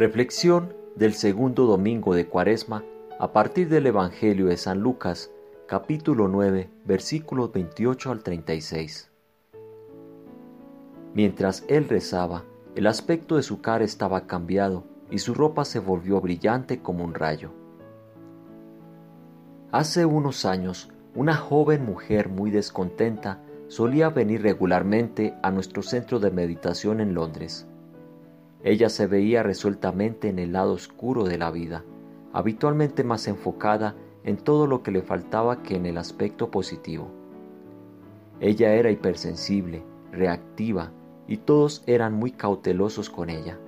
Reflexión del segundo domingo de Cuaresma a partir del Evangelio de San Lucas, capítulo 9, versículos 28 al 36. Mientras él rezaba, el aspecto de su cara estaba cambiado y su ropa se volvió brillante como un rayo. Hace unos años, una joven mujer muy descontenta solía venir regularmente a nuestro centro de meditación en Londres. Ella se veía resueltamente en el lado oscuro de la vida, habitualmente más enfocada en todo lo que le faltaba que en el aspecto positivo. Ella era hipersensible, reactiva, y todos eran muy cautelosos con ella.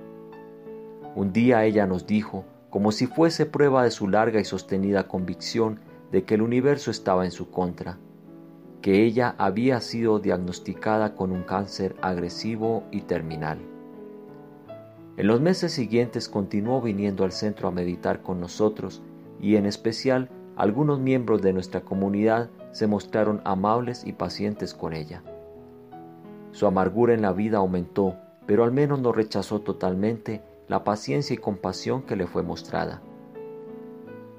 Un día ella nos dijo, como si fuese prueba de su larga y sostenida convicción de que el universo estaba en su contra, que ella había sido diagnosticada con un cáncer agresivo y terminal. En los meses siguientes continuó viniendo al centro a meditar con nosotros y en especial algunos miembros de nuestra comunidad se mostraron amables y pacientes con ella. Su amargura en la vida aumentó, pero al menos no rechazó totalmente la paciencia y compasión que le fue mostrada.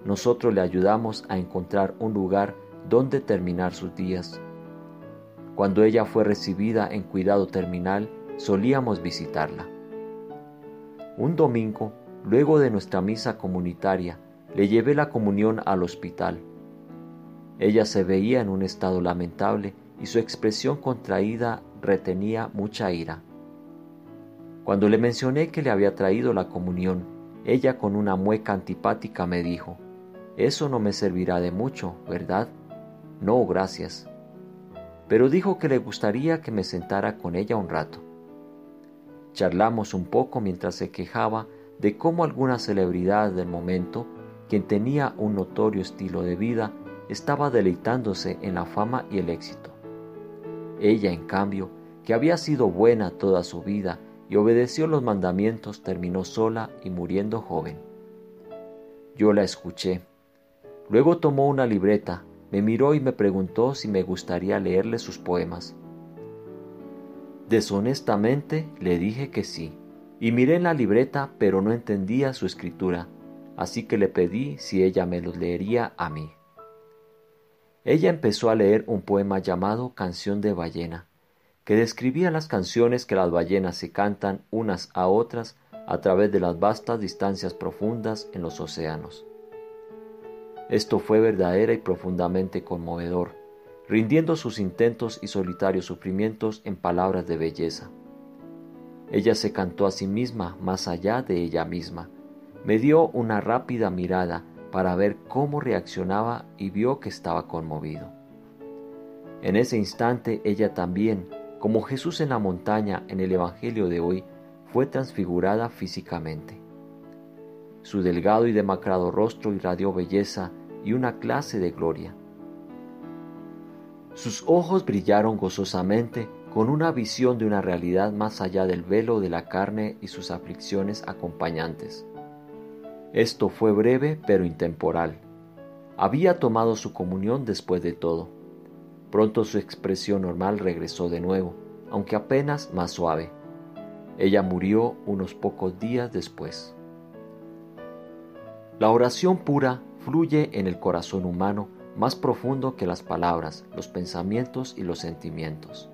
Nosotros le ayudamos a encontrar un lugar donde terminar sus días. Cuando ella fue recibida en cuidado terminal, solíamos visitarla. Un domingo, luego de nuestra misa comunitaria, le llevé la comunión al hospital. Ella se veía en un estado lamentable y su expresión contraída retenía mucha ira. Cuando le mencioné que le había traído la comunión, ella con una mueca antipática me dijo, Eso no me servirá de mucho, ¿verdad? No, gracias. Pero dijo que le gustaría que me sentara con ella un rato. Charlamos un poco mientras se quejaba de cómo alguna celebridad del momento, quien tenía un notorio estilo de vida, estaba deleitándose en la fama y el éxito. Ella, en cambio, que había sido buena toda su vida y obedeció los mandamientos, terminó sola y muriendo joven. Yo la escuché. Luego tomó una libreta, me miró y me preguntó si me gustaría leerle sus poemas. Deshonestamente le dije que sí, y miré en la libreta pero no entendía su escritura, así que le pedí si ella me los leería a mí. Ella empezó a leer un poema llamado Canción de Ballena, que describía las canciones que las ballenas se cantan unas a otras a través de las vastas distancias profundas en los océanos. Esto fue verdadera y profundamente conmovedor, rindiendo sus intentos y solitarios sufrimientos en palabras de belleza. Ella se cantó a sí misma más allá de ella misma. Me dio una rápida mirada para ver cómo reaccionaba y vio que estaba conmovido. En ese instante ella también, como Jesús en la montaña en el Evangelio de hoy, fue transfigurada físicamente. Su delgado y demacrado rostro irradió belleza y una clase de gloria. Sus ojos brillaron gozosamente con una visión de una realidad más allá del velo de la carne y sus aflicciones acompañantes. Esto fue breve pero intemporal. Había tomado su comunión después de todo. Pronto su expresión normal regresó de nuevo, aunque apenas más suave. Ella murió unos pocos días después. La oración pura fluye en el corazón humano más profundo que las palabras, los pensamientos y los sentimientos.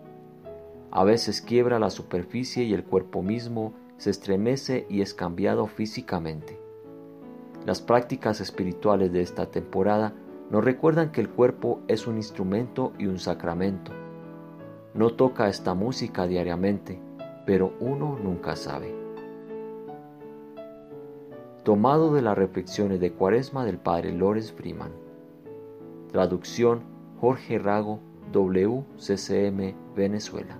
A veces quiebra la superficie y el cuerpo mismo se estremece y es cambiado físicamente. Las prácticas espirituales de esta temporada nos recuerdan que el cuerpo es un instrumento y un sacramento. No toca esta música diariamente, pero uno nunca sabe. Tomado de las reflexiones de Cuaresma del Padre Lores Freeman. Traducción Jorge Rago, WCCM, Venezuela.